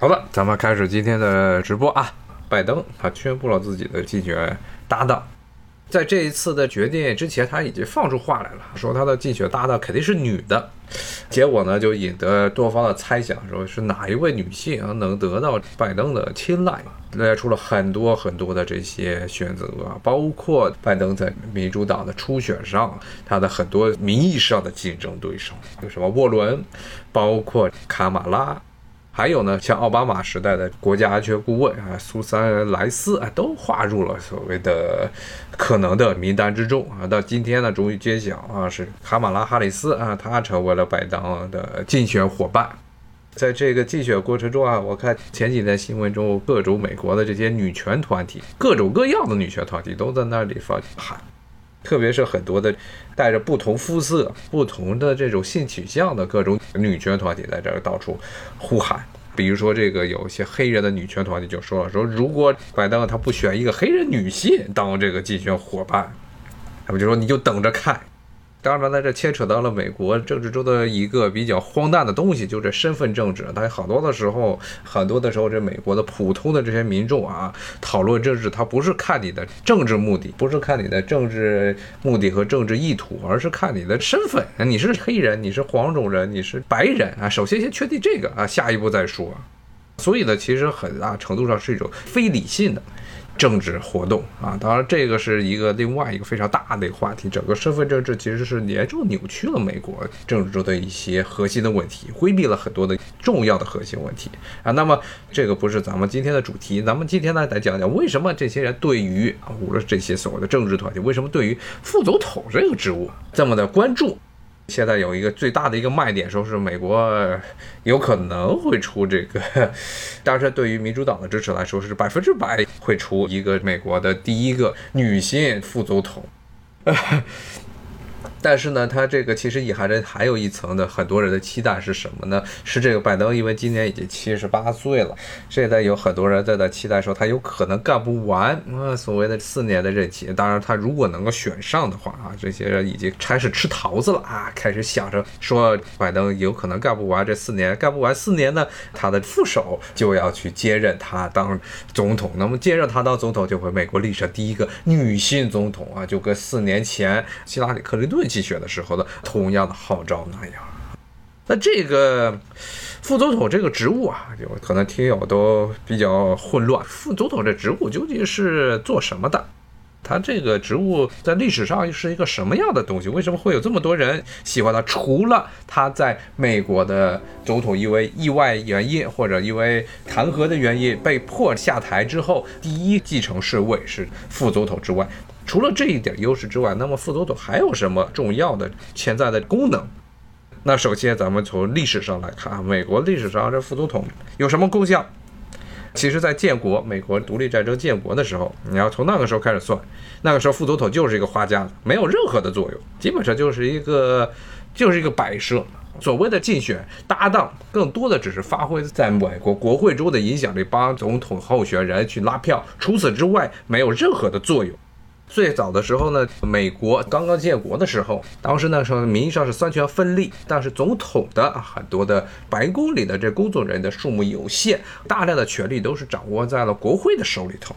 好了，咱们开始今天的直播啊。拜登他宣布了自己的竞选搭档，在这一次的决定之前，他已经放出话来了，说他的竞选搭档肯定是女的。结果呢，就引得多方的猜想，说是哪一位女性啊能得到拜登的青睐，列出了很多很多的这些选择啊，包括拜登在民主党的初选上，他的很多名义上的竞争对手，有什么沃伦，包括卡马拉。还有呢，像奥巴马时代的国家安全顾问啊，苏珊·莱斯啊，都划入了所谓的可能的名单之中啊。到今天呢，终于揭晓啊，是卡马拉·哈里斯啊，她成为了拜登的竞选伙伴。在这个竞选过程中啊，我看前几天新闻中，各种美国的这些女权团体，各种各样的女权团体都在那里发喊，特别是很多的带着不同肤色、不同的这种性取向的各种女权团体在这儿到处呼喊。比如说，这个有一些黑人的女权团体就说了，说如果拜登他不选一个黑人女性当这个竞选伙伴，他们就说你就等着看。当然呢，这牵扯到了美国政治中的一个比较荒诞的东西，就是身份政治。它好多的时候，很多的时候，这美国的普通的这些民众啊，讨论政治，他不是看你的政治目的，不是看你的政治目的和政治意图，而是看你的身份。你是黑人，你是黄种人，你是白人啊。首先先确定这个啊，下一步再说。所以呢，其实很大程度上是一种非理性的。政治活动啊，当然这个是一个另外一个非常大的一个话题。整个身份政治其实是严重扭曲了美国政治中的一些核心的问题，规避了很多的重要的核心问题啊。那么这个不是咱们今天的主题，咱们今天呢来讲讲为什么这些人对于啊，无论这些所谓的政治团体，为什么对于副总统这个职务这么的关注。现在有一个最大的一个卖点，说是美国有可能会出这个，当然对于民主党的支持来说是百分之百会出一个美国的第一个女性副总统。但是呢，他这个其实隐含着还有一层的很多人的期待是什么呢？是这个拜登，因为今年已经七十八岁了，现在有很多人在在期待说他有可能干不完啊，所谓的四年的任期。当然，他如果能够选上的话啊，这些人已经开始吃桃子了啊，开始想着说拜登有可能干不完这四年，干不完四年呢，他的副手就要去接任他当总统。那么接任他当总统，就会美国历史上第一个女性总统啊，就跟四年前希拉里·克林顿。竞选的时候的同样的号召那样，那这个副总统这个职务啊，就可能听友都比较混乱。副总统这职务究竟是做什么的？他这个职务在历史上是一个什么样的东西？为什么会有这么多人喜欢他？除了他在美国的总统因为意外原因或者因为弹劾的原因被迫下台之后，第一继承侍卫是副总统之外。除了这一点优势之外，那么副总统还有什么重要的潜在的功能？那首先咱们从历史上来看啊，美国历史上这副总统有什么功效？其实，在建国，美国独立战争建国的时候，你要从那个时候开始算，那个时候副总统就是一个花架子，没有任何的作用，基本上就是一个就是一个摆设。所谓的竞选搭档，更多的只是发挥在美国国会中的影响力，帮总统候选人去拉票，除此之外没有任何的作用。最早的时候呢，美国刚刚建国的时候，当时那时候名义上是三权分立，但是总统的很多的白宫里的这工作人员的数目有限，大量的权力都是掌握在了国会的手里头。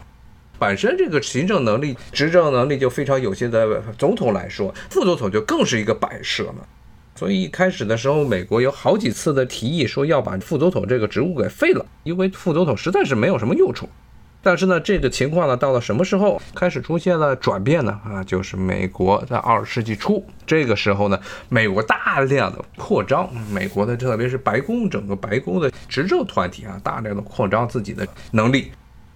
本身这个行政能力、执政能力就非常有限的总统来说，副总统就更是一个摆设了。所以一开始的时候，美国有好几次的提议说要把副总统这个职务给废了，因为副总统实在是没有什么用处。但是呢，这个情况呢，到了什么时候开始出现了转变呢？啊，就是美国在二十世纪初这个时候呢，美国大量的扩张，美国的特别是白宫整个白宫的执政团体啊，大量的扩张自己的能力。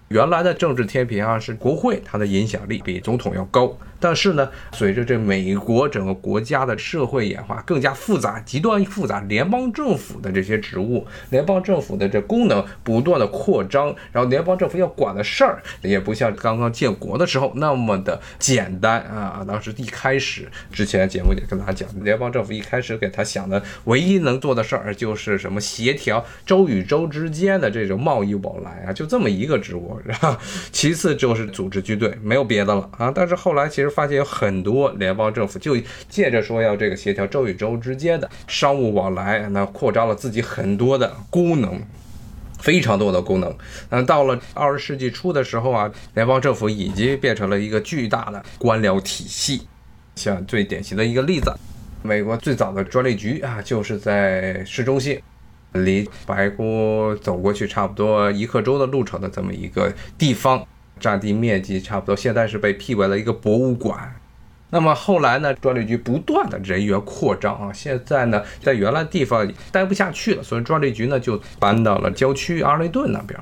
原来的政治天平啊，是国会，它的影响力比总统要高。但是呢，随着这美国整个国家的社会演化更加复杂、极端复杂，联邦政府的这些职务、联邦政府的这功能不断的扩张，然后联邦政府要管的事儿也不像刚刚建国的时候那么的简单啊。当时一开始之前节目也跟大家讲，联邦政府一开始给他想的唯一能做的事儿就是什么协调州与州之间的这种贸易往来啊，就这么一个职务。然后其次就是组织军队，没有别的了啊。但是后来其实。发现有很多联邦政府就借着说要这个协调州与州之间的商务往来，那扩张了自己很多的功能。非常多的功能。嗯，到了二十世纪初的时候啊，联邦政府已经变成了一个巨大的官僚体系。像最典型的一个例子，美国最早的专利局啊，就是在市中心，离白宫走过去差不多一刻钟的路程的这么一个地方，占地面积差不多，现在是被辟为了一个博物馆。那么后来呢，专利局不断的人员扩张啊，现在呢，在原来地方待不下去了，所以专利局呢就搬到了郊区阿雷顿那边。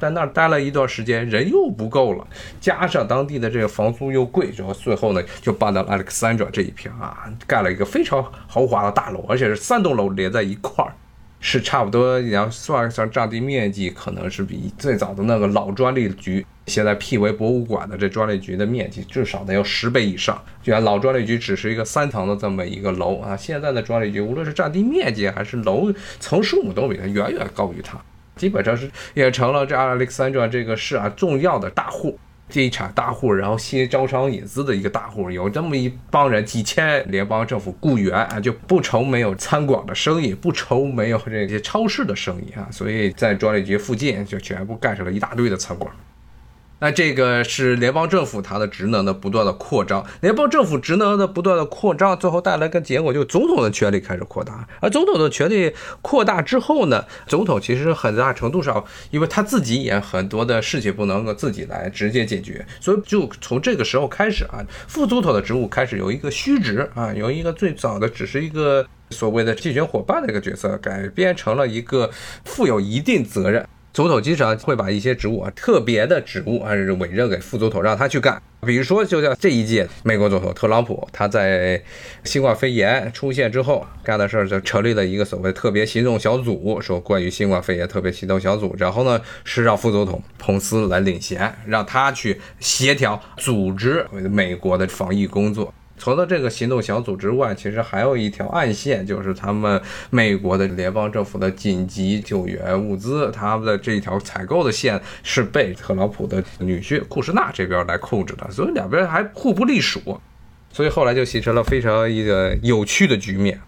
在那儿待了一段时间，人又不够了，加上当地的这个房租又贵，然后最后呢就搬到了 Alexandra 这一片啊，盖了一个非常豪华的大楼，而且是三栋楼连在一块儿，是差不多你要算一算占地面积，可能是比最早的那个老专利局现在辟为博物馆的这专利局的面积至少得有十倍以上。就像老专利局只是一个三层的这么一个楼啊，现在的专利局无论是占地面积还是楼层数目都比它远远高于它。基本上是也成了这 Alexandra 这个市啊重要的大户，这一场大户，然后吸招商引资的一个大户，有这么一帮人，几千联邦政府雇员啊，就不愁没有餐馆的生意，不愁没有这些超市的生意啊，所以在专利局附近就全部盖上了一大堆的餐馆。那这个是联邦政府它的职能的不断的扩张，联邦政府职能的不断的扩张，最后带来个结果，就总统的权力开始扩大。而总统的权力扩大之后呢，总统其实很大程度上，因为他自己也很多的事情不能够自己来直接解决，所以就从这个时候开始啊，副总统的职务开始由一个虚职啊，由一个最早的只是一个所谓的竞选伙伴的一个角色，改编成了一个负有一定责任。总统经常会把一些职务啊，特别的职务啊，委任给副总统，让他去干。比如说，就像这一届美国总统特朗普，他在新冠肺炎出现之后干的事儿，就成立了一个所谓特别行动小组，说关于新冠肺炎特别行动小组。然后呢，是让副总统彭斯来领衔，让他去协调组织美国的防疫工作。除了这个行动小组之外，其实还有一条暗线，就是他们美国的联邦政府的紧急救援物资，他们的这一条采购的线是被特朗普的女婿库什纳这边来控制的，所以两边还互不隶属，所以后来就形成了非常一个有趣的局面，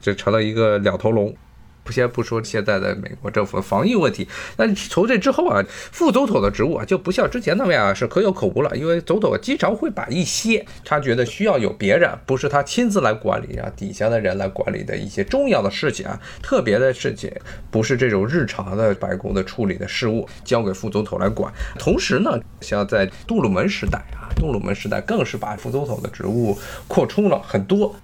就成了一个两头龙。先不说现在的美国政府的防疫问题，那从这之后啊，副总统的职务啊就不像之前那么样是可有可无了，因为总统经常会把一些他觉得需要有别人，不是他亲自来管理，啊底下的人来管理的一些重要的事情啊，特别的事情，不是这种日常的白宫的处理的事务，交给副总统来管。同时呢，像在杜鲁门时代啊，杜鲁门时代更是把副总统的职务扩充了很多。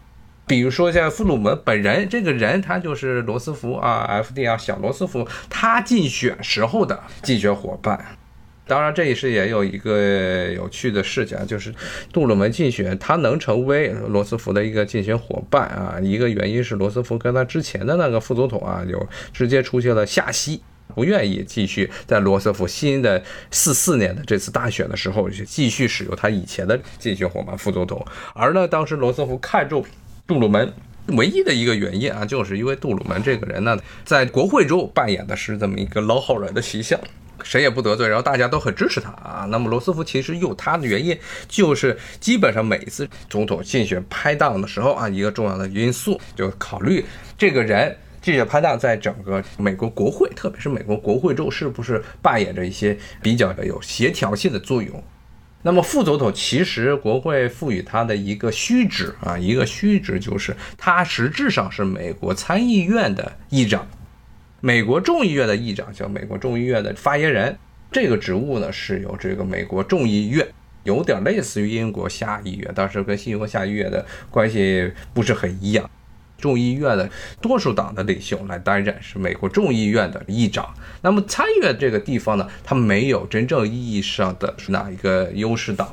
比如说像弗鲁门本人这个人，他就是罗斯福啊，FDR 小罗斯福他竞选时候的竞选伙伴。当然，这也是也有一个有趣的事情，就是杜鲁门竞选他能成为罗斯福的一个竞选伙伴啊，一个原因是罗斯福跟他之前的那个副总统啊，有直接出现了下息，不愿意继续在罗斯福新的四四年的这次大选的时候继续使用他以前的竞选伙伴副总统，而呢，当时罗斯福看中。杜鲁门唯一的一个原因啊，就是因为杜鲁门这个人呢，在国会中扮演的是这么一个老好人的形象，谁也不得罪，然后大家都很支持他啊。那么罗斯福其实有他的原因，就是基本上每一次总统竞选拍档的时候啊，一个重要的因素就考虑这个人竞选拍档在整个美国国会，特别是美国国会中是不是扮演着一些比较的有协调性的作用。那么副总统其实国会赋予他的一个虚职啊，一个虚职就是他实质上是美国参议院的议长，美国众议院的议长叫美国众议院的发言人，这个职务呢是由这个美国众议院，有点类似于英国下议院，但是跟英国下议院的关系不是很一样。众议院的多数党的领袖来担任，是美国众议院的议长。那么参议院这个地方呢，它没有真正意义上的哪一个优势党，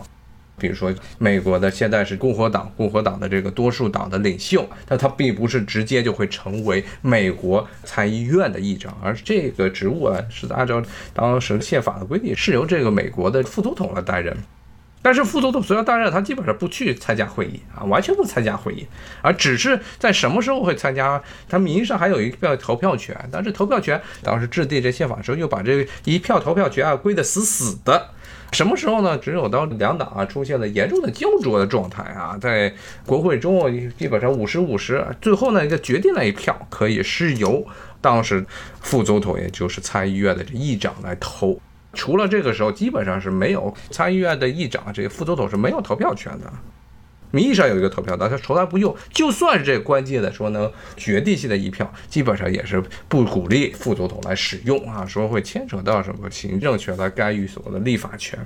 比如说美国的现在是共和党，共和党的这个多数党的领袖，但他并不是直接就会成为美国参议院的议长，而这个职务啊，是按照当时宪法的规定，是由这个美国的副总统来担任。但是副总统虽然担任，他基本上不去参加会议啊，完全不参加会议，而只是在什么时候会参加，他名义上还有一票投票权，但是投票权当时制定这宪法的时候又把这一票投票权啊归得死死的，什么时候呢？只有当两党啊出现了严重的焦灼的状态啊，在国会中基本上五十五十，最后呢一个决定那一票可以是由当时副总统也就是参议院的这议长来投。除了这个时候，基本上是没有参议院的议长，这个副总统是没有投票权的。名义上有一个投票，但他从来不用。就算是这关键的说能决定性的一票，基本上也是不鼓励副总统来使用啊，说会牵扯到什么行政权来干预所谓的立法权。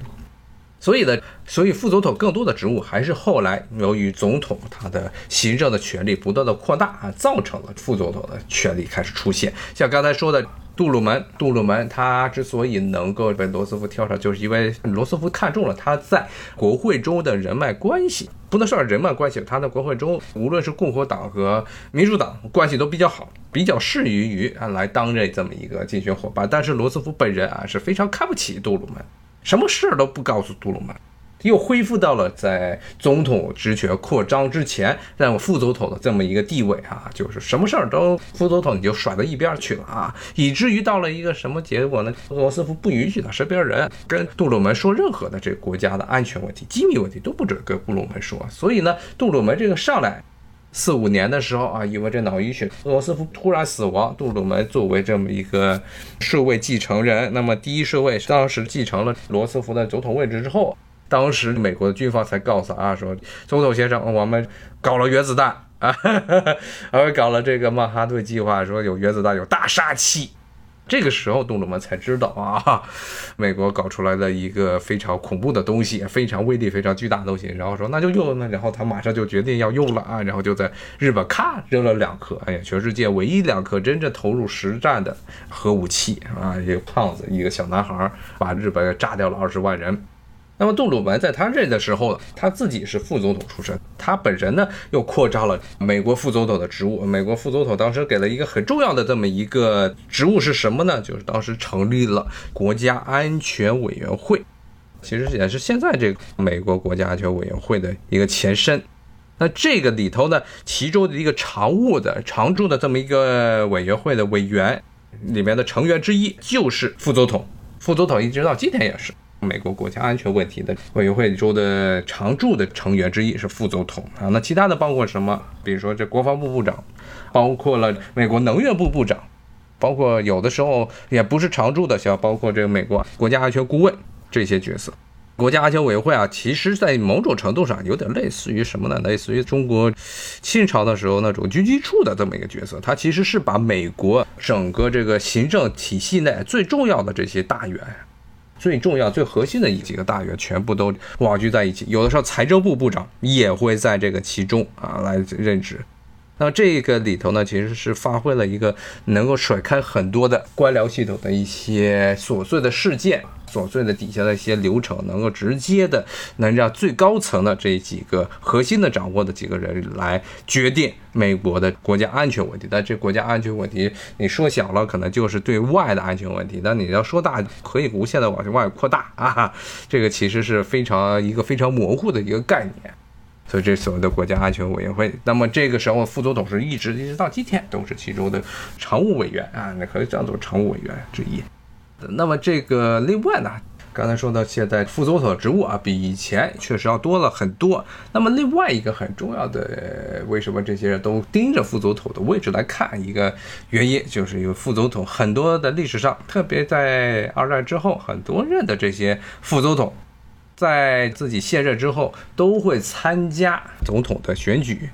所以呢，所以副总统更多的职务还是后来由于总统他的行政的权力不断的扩大啊，造成了副总统的权力开始出现。像刚才说的。杜鲁门，杜鲁门他之所以能够被罗斯福挑上，就是因为罗斯福看中了他在国会中的人脉关系，不能说人脉关系，他在国会中无论是共和党和民主党关系都比较好，比较适于于啊来担任这么一个竞选伙伴。但是罗斯福本人啊是非常看不起杜鲁门，什么事儿都不告诉杜鲁门。又恢复到了在总统职权扩张之前，让副总统的这么一个地位啊，就是什么事儿都副总统你就甩到一边去了啊，以至于到了一个什么结果呢？罗斯福不允许他身边人跟杜鲁门说任何的这个国家的安全问题、机密问题都不准跟杜鲁门说。所以呢，杜鲁门这个上来四五年的时候啊，因为这脑溢血，罗斯福突然死亡，杜鲁门作为这么一个顺位继承人，那么第一顺位当时继承了罗斯福的总统位置之后。当时美国的军方才告诉啊，说总统先生，我们搞了原子弹啊，而搞了这个曼哈顿计划，说有原子弹有大杀器。这个时候，杜鲁门才知道啊，美国搞出来的一个非常恐怖的东西，非常威力非常巨大的东西。然后说那就用，那然后他马上就决定要用了啊，然后就在日本咔扔了两颗，哎呀，全世界唯一两颗真正投入实战的核武器啊，一个胖子，一个小男孩，把日本炸掉了二十万人。那么杜鲁门在他任的时候，他自己是副总统出身，他本人呢又扩张了美国副总统的职务。美国副总统当时给了一个很重要的这么一个职务是什么呢？就是当时成立了国家安全委员会，其实也是现在这个美国国家安全委员会的一个前身。那这个里头呢，其中的一个常务的常驻的这么一个委员会的委员里面的成员之一就是副总统，副总统一直到今天也是。美国国家安全问题的委员会中的常驻的成员之一是副总统啊，那其他的包括什么？比如说这国防部部长，包括了美国能源部部长，包括有的时候也不是常驻的，像包括这个美国国家安全顾问这些角色。国家安全委员会啊，其实在某种程度上有点类似于什么呢？类似于中国清朝的时候那种军机处的这么一个角色，它其实是把美国整个这个行政体系内最重要的这些大员。最重要、最核心的几个大员全部都网聚在一起，有的时候财政部部长也会在这个其中啊来任职。那这个里头呢，其实是发挥了一个能够甩开很多的官僚系统的一些琐碎的事件。琐碎的底下的一些流程，能够直接的能让最高层的这几个核心的掌握的几个人来决定美国的国家安全问题。但这国家安全问题，你说小了可能就是对外的安全问题，但你要说大，可以无限的往外扩大啊。这个其实是非常一个非常模糊的一个概念。所以这所谓的国家安全委员会，那么这个时候副总统是一直一直到今天都是其中的常务委员啊，那可以叫做常务委员之一。那么这个另外呢，刚才说到现在副总统职务啊，比以前确实要多了很多。那么另外一个很重要的，为什么这些人都盯着副总统的位置来看？一个原因就是因为副总统很多的历史上，特别在二战之后，很多任的这些副总统，在自己卸任之后都会参加总统的选举。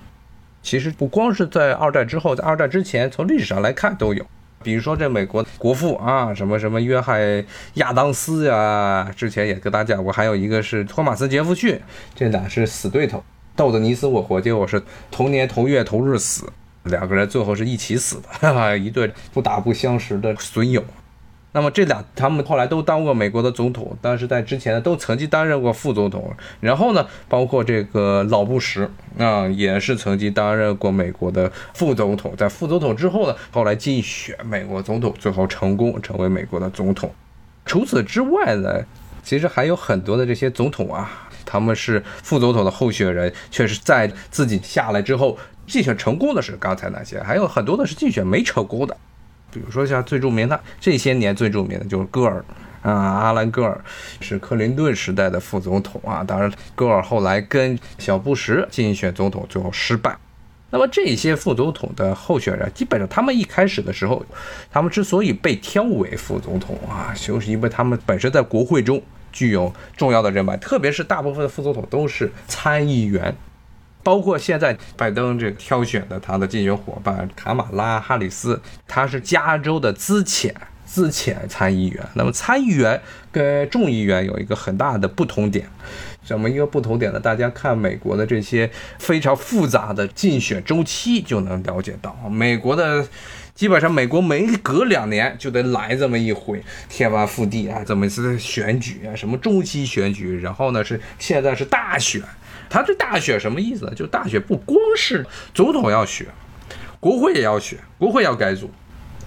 其实不光是在二战之后，在二战之前，从历史上来看都有。比如说这美国国父啊，什么什么约翰亚当斯呀，之前也跟大家讲过，还有一个是托马斯杰弗逊，这俩是死对头，斗得你死我活，结果是同年同月同日死，两个人最后是一起死的，哈哈，一对不打不相识的损友。那么这俩他们后来都当过美国的总统，但是在之前呢都曾经担任过副总统。然后呢，包括这个老布什啊，也是曾经担任过美国的副总统。在副总统之后呢，后来竞选美国总统，最后成功成为美国的总统。除此之外呢，其实还有很多的这些总统啊，他们是副总统的候选人，却是在自己下来之后竞选成功的是刚才那些，还有很多的是竞选没成功的。比如说像最著名的这些年最著名的就是戈尔啊，阿兰戈尔是克林顿时代的副总统啊。当然，戈尔后来跟小布什竞选总统最后失败。那么这些副总统的候选人，基本上他们一开始的时候，他们之所以被挑为副总统啊，就是因为他们本身在国会中具有重要的人脉，特别是大部分的副总统都是参议员，包括现在拜登这挑选的他的竞选伙伴卡马拉哈里斯，他是加州的资浅资浅参议员。那么参议员跟众议员有一个很大的不同点。什么一个不同点呢？大家看美国的这些非常复杂的竞选周期就能了解到，美国的基本上美国每隔两年就得来这么一回天翻覆地啊，这么一次选举啊，什么中期选举，然后呢是现在是大选。他这大选什么意思呢？就大选不光是总统要选，国会也要选，国会要改组。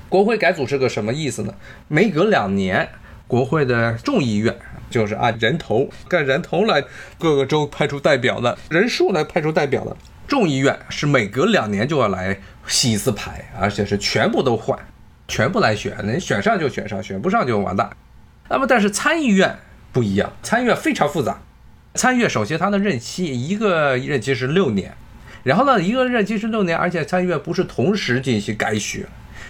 国会改组是个什么意思呢？每隔两年，国会的众议院。就是按人头，按人头来各个州派出代表的人数来派出代表的。众议院是每隔两年就要来洗一次牌，而且是全部都换，全部来选，能选上就选上，选不上就完蛋。那么但是参议院不一样，参议院非常复杂。参议院首先它的任期一个任期是六年，然后呢一个任期是六年，而且参议院不是同时进行改选。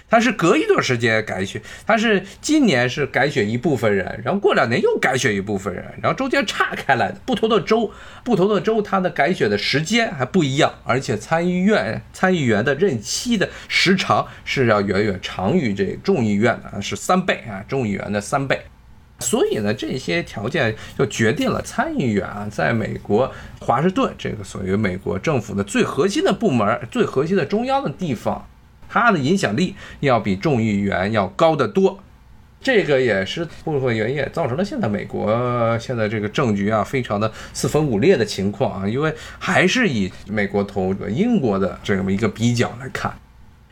他是隔一段时间改选，他是今年是改选一部分人，然后过两年又改选一部分人，然后中间岔开来的不同的州，不同的州它的改选的时间还不一样，而且参议院参议员的任期的时长是要远远长于这众议院的，是三倍啊，众议员的三倍。所以呢，这些条件就决定了参议员啊，在美国华盛顿这个属于美国政府的最核心的部门、最核心的中央的地方。它的影响力要比众议员要高得多，这个也是部分原因，造成了现在美国现在这个政局啊非常的四分五裂的情况啊。因为还是以美国同英国的这么一个比较来看，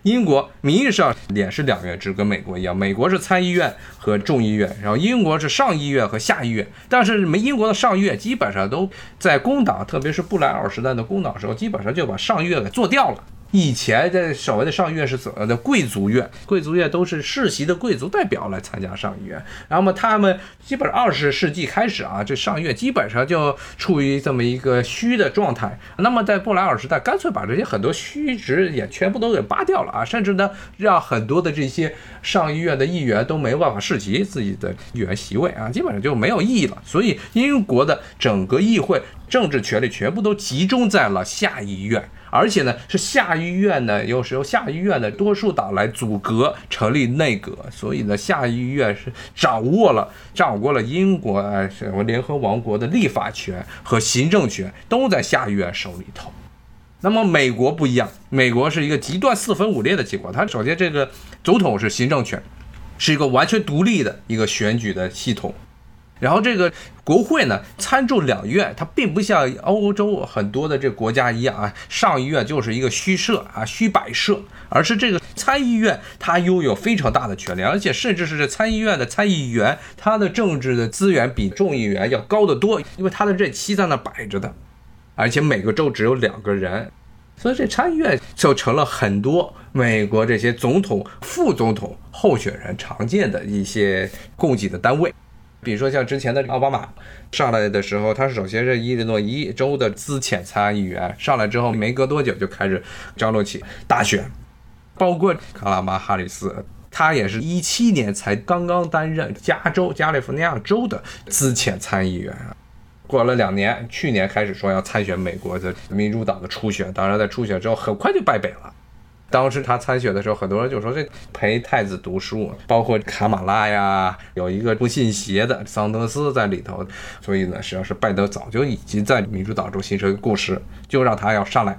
英国名义上也是两院制，跟美国一样，美国是参议院和众议院，然后英国是上议院和下议院。但是没英国的上议院基本上都在工党，特别是布莱尔时代的工党时候，基本上就把上议院给做掉了。以前的所谓的上议院是怎么的？贵族院，贵族院都是世袭的贵族代表来参加上议院。然后嘛，他们基本上二十世纪开始啊，这上议院基本上就处于这么一个虚的状态。那么在布莱尔时代，干脆把这些很多虚职也全部都给扒掉了啊，甚至呢，让很多的这些上议院的议员都没办法世袭自己的议员席位啊，基本上就没有意义了。所以英国的整个议会政治权力全部都集中在了下议院。而且呢，是下议院呢，又是由下议院的多数党来组阁成立内阁，所以呢，下议院是掌握了掌握了英国啊什么联合王国的立法权和行政权都在下议院手里头。那么美国不一样，美国是一个极端四分五裂的情况。它首先这个总统是行政权，是一个完全独立的一个选举的系统。然后这个国会呢，参众两院，它并不像欧洲很多的这国家一样啊，上议院就是一个虚设啊，虚摆设，而是这个参议院它拥有非常大的权利，而且甚至是这参议院的参议员，他的政治的资源比众议员要高得多，因为他的任期在那摆着的，而且每个州只有两个人，所以这参议院就成了很多美国这些总统、副总统候选人常见的一些供给的单位。比如说像之前的奥巴马上来的时候，他首先是伊利诺伊州的资浅参议员，上来之后没隔多久就开始张罗起大选，包括卡拉马哈里斯，他也是一七年才刚刚担任加州加利福尼亚州的资浅参议员，过了两年，去年开始说要参选美国的民主党的初选，当然在初选之后很快就败北了。当时他参选的时候，很多人就说这陪太子读书，包括卡马拉呀，有一个不信邪的桑德斯在里头，所以呢，实际上是拜登早就已经在民主党中形成一个共识，就让他要上来。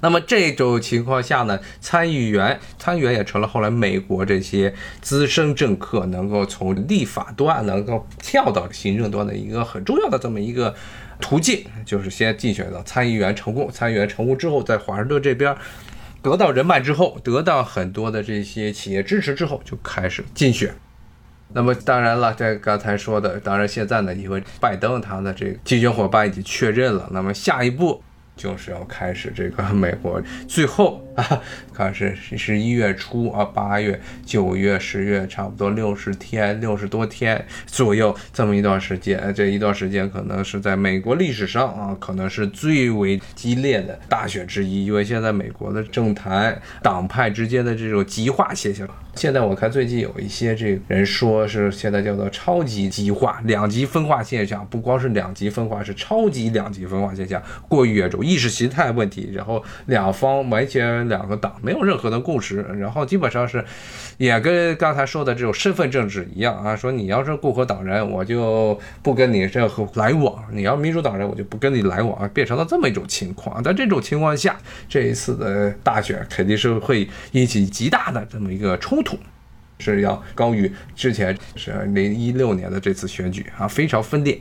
那么这种情况下呢，参议员参议员也成了后来美国这些资深政客能够从立法端能够跳到行政端的一个很重要的这么一个途径，就是先竞选到参议员成功，参议员成功之后，在华盛顿这边。得到人脉之后，得到很多的这些企业支持之后，就开始竞选。那么当然了，在刚才说的，当然现在呢，因为拜登他的这个竞选伙伴已经确认了，那么下一步就是要开始这个美国最后啊，看是十一月初啊，八月、九月、十月，差不多六十天、六十多天左右这么一段时间。这一段时间可能是在美国历史上啊，可能是最为激烈的大选之一，因为现在美国的政坛党派之间的这种极化现象。现在我看最近有一些这个人说是现在叫做超级极化、两极分化现象，不光是两极分化，是超级两极分化现象，过于严重，意识形态问题，然后两方完全两个党没有任何的共识，然后基本上是也跟刚才说的这种身份政治一样啊，说你要是共和党人，我就不跟你任何来往；你要民主党人，我就不跟你来往，变成了这么一种情况。在这种情况下，这一次的大选肯定是会引起极大的这么一个冲突。是要高于之前是零一六年的这次选举啊，非常分裂。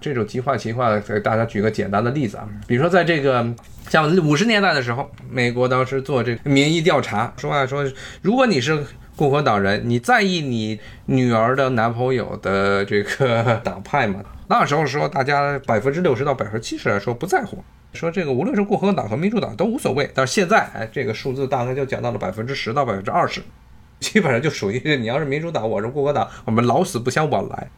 这种极化情况，给大家举个简单的例子啊，比如说在这个像五十年代的时候，美国当时做这个民意调查，说啊说，如果你是共和党人，你在意你女儿的男朋友的这个党派吗？那时候说大家百分之六十到百分之七十来说不在乎，说这个无论是共和党和民主党都无所谓。但是现在哎，这个数字大概就讲到了百分之十到百分之二十。基本上就属于你要是民主党，我是共和党，我们老死不相往来。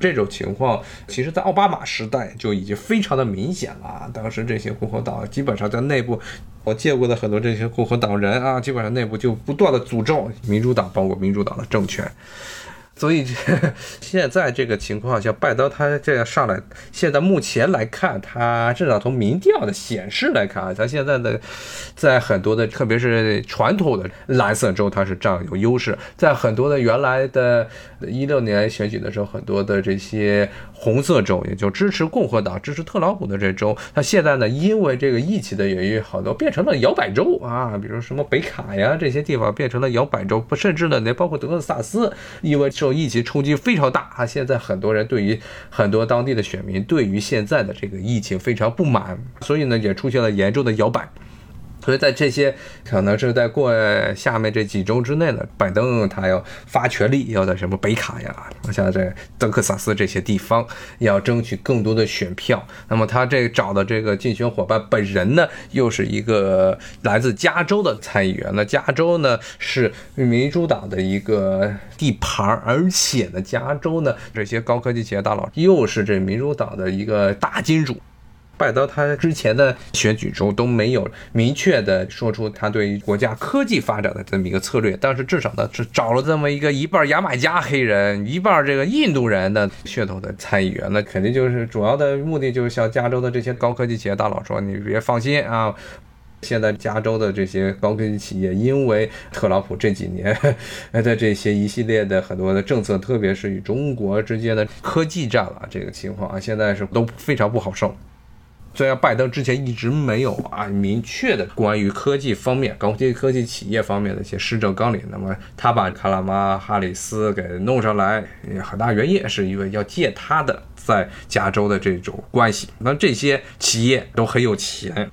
这种情况，其实在奥巴马时代就已经非常的明显了。当时这些共和党基本上在内部，我见过的很多这些共和党人啊，基本上内部就不断的诅咒民主党，包括民主党的政权。所以 现在这个情况下，拜登他这样上来，现在目前来看，他至少从民调的显示来看啊，他现在的在很多的，特别是传统的蓝色州，他是占有优势。在很多的原来的一六年选举的时候，很多的这些红色州，也就支持共和党、支持特朗普的这州，他现在呢，因为这个疫情的原因，好多变成了摇摆州啊，比如什么北卡呀这些地方变成了摇摆州，不甚至呢，连包括德克萨斯，因为受疫情冲击非常大啊！现在很多人对于很多当地的选民对于现在的这个疫情非常不满，所以呢也出现了严重的摇摆。所以在这些可能是在过下面这几周之内呢，拜登他要发全力，要在什么北卡呀，像这德克萨斯这些地方，要争取更多的选票。那么他这找的这个竞选伙伴本人呢，又是一个来自加州的参议员。那加州呢是民主党的一个地盘，而且呢，加州呢这些高科技企业大佬又是这民主党的一个大金主。拜登他之前的选举中都没有明确的说出他对于国家科技发展的这么一个策略，但是至少呢是找了这么一个一半牙买加黑人，一半这个印度人的血统的参议员，那肯定就是主要的目的就是向加州的这些高科技企业大佬说，你别放心啊，现在加州的这些高科技企业因为特朗普这几年 的这些一系列的很多的政策，特别是与中国之间的科技战啊这个情况啊，现在是都非常不好受。虽然拜登之前一直没有啊明确的关于科技方面、高科技企业方面的一些施政纲领，那么他把卡拉马哈里斯给弄上来，很大原因是因为要借他的在加州的这种关系。那这些企业都很有钱，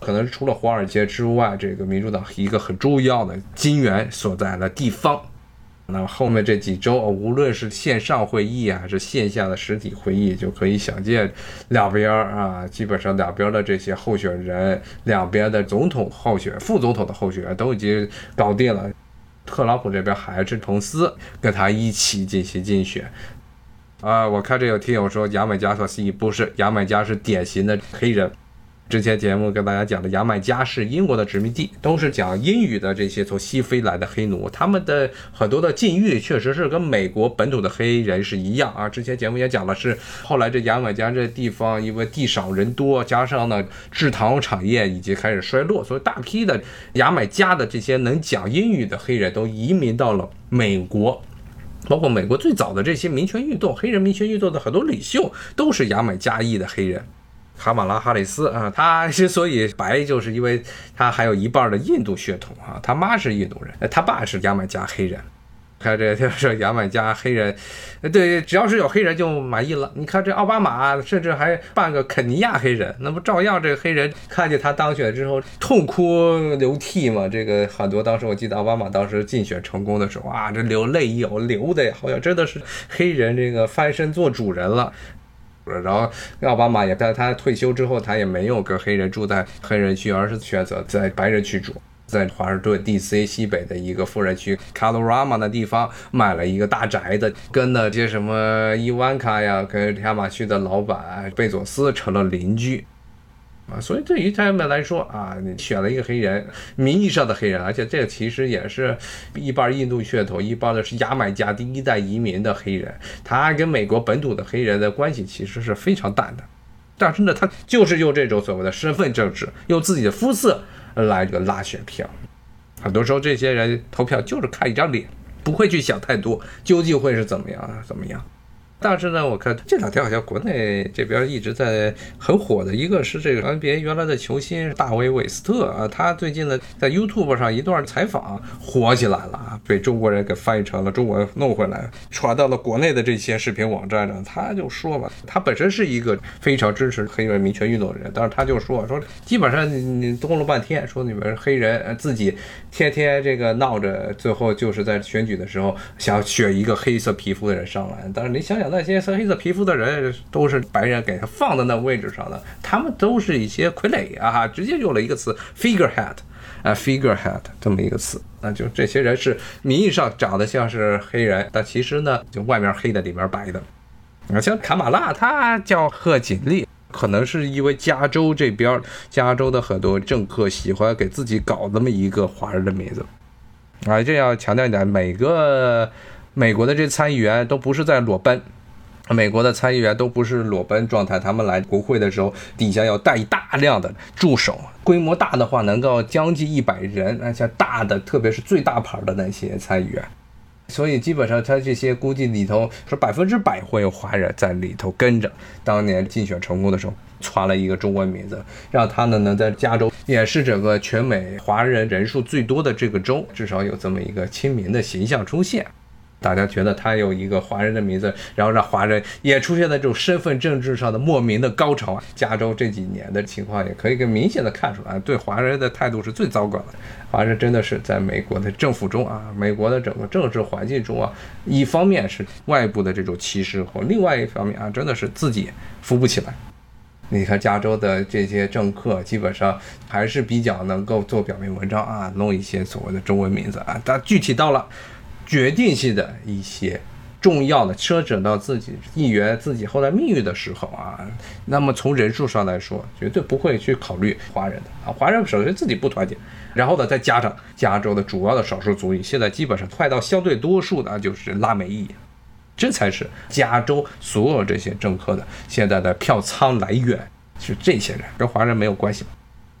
可能除了华尔街之外，这个民主党一个很重要的金源所在的地方。那后面这几周，无论是线上会议还是线下的实体会议，就可以想见，两边啊，基本上两边的这些候选人，两边的总统候选、副总统的候选人都已经搞定了。特朗普这边还是彭斯跟他一起进行竞选。啊，我看这有听友说，牙买加和西不是，牙买加是典型的黑人。之前节目跟大家讲的牙买加是英国的殖民地，都是讲英语的这些从西非来的黑奴，他们的很多的境遇确实是跟美国本土的黑人是一样啊。之前节目也讲了，是后来这牙买加这地方因为地少人多，加上呢制糖产业已经开始衰落，所以大批的牙买加的这些能讲英语的黑人都移民到了美国，包括美国最早的这些民权运动、黑人民权运动的很多领袖都是牙买加裔的黑人。卡马拉哈里斯啊，他之 所以白，就是因为他还有一半的印度血统啊，他妈是印度人，他爸是牙买加黑人。看这 就是牙买加黑人，对，只要是有黑人就满意了。你看这奥巴马甚至还办个肯尼亚黑人，那不照样这个黑人看见他当选之后痛哭流涕吗？这个很多当时我记得奥巴马当时竞选成功的时候啊，这流泪有流的，好像真的是黑人这个翻身做主人了。然后奥巴马也在他退休之后，他也没有跟黑人住在黑人区，而是选择在白人区住。在华盛顿 D.C. 西北的一个富人区 c a l o r a m a 的地方买了一个大宅子，跟那些什么伊万卡呀，跟亚马逊的老板贝佐斯成了邻居。啊，所以对于他们来说啊，你选了一个黑人，名义上的黑人，而且这个其实也是一半印度血统，一半的是牙买加第一代移民的黑人，他跟美国本土的黑人的关系其实是非常淡的。但是呢，他就是用这种所谓的身份政治，用自己的肤色来这个拉选票。很多时候，这些人投票就是看一张脸，不会去想太多究竟会是怎么样，怎么样。但是呢，我看这两天好像国内这边一直在很火的一个是这个 NBA 原来的球星大卫韦斯特啊，他最近呢在 YouTube 上一段采访火起来了。被中国人给翻译成了中文弄回来，传到了国内的这些视频网站上。他就说嘛，他本身是一个非常支持黑人民权运动的人，但是他就说说基本上你你动了半天，说你们黑人自己天天这个闹着，最后就是在选举的时候想选一个黑色皮肤的人上来，但是你想想。那些黑色皮肤的人都是白人给他放在那位置上的，他们都是一些傀儡啊！直接用了一个词 figurehead，啊 figurehead 这么一个词，那就这些人是名义上长得像是黑人，但其实呢，就外面黑的里面白的。啊，像卡马拉，他叫贺锦丽，可能是因为加州这边，加州的很多政客喜欢给自己搞这么一个华人的名字。啊，这要强调一点，每个美国的这参议员都不是在裸奔。美国的参议员都不是裸奔状态，他们来国会的时候底下要带大量的助手，规模大的话能够将近一百人，而且大的，特别是最大牌的那些参议员，所以基本上他这些估计里头说百分之百会有华人在里头跟着。当年竞选成功的时候，传了一个中文名字，让他呢能在加州也是整个全美华人人数最多的这个州，至少有这么一个亲民的形象出现。大家觉得他有一个华人的名字，然后让华人也出现在这种身份政治上的莫名的高潮！加州这几年的情况也可以更明显的看出来，对华人的态度是最糟糕的。华人真的是在美国的政府中啊，美国的整个政治环境中啊，一方面是外部的这种歧视，或另外一方面啊，真的是自己扶不起来。你看加州的这些政客，基本上还是比较能够做表面文章啊，弄一些所谓的中文名字啊，但具体到了。决定性的一些重要的牵扯到自己议员自己后来命运的时候啊，那么从人数上来说，绝对不会去考虑华人的啊。华人首先自己不团结，然后呢再加上加州的主要的少数族裔，现在基本上快到相对多数的，就是拉美裔，这才是加州所有这些政客的现在的票仓来源，是这些人跟华人没有关系。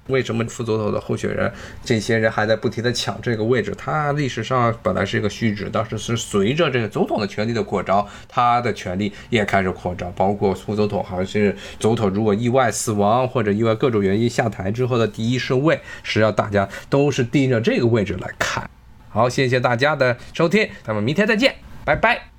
为什么副总统的候选人这些人还在不停地抢这个位置？他历史上本来是一个虚职，当时是随着这个总统的权力的扩张，他的权力也开始扩张。包括副总统，好像是总统如果意外死亡或者意外各种原因下台之后的第一顺位，实际上大家都是盯着这个位置来看。好，谢谢大家的收听，咱们明天再见，拜拜。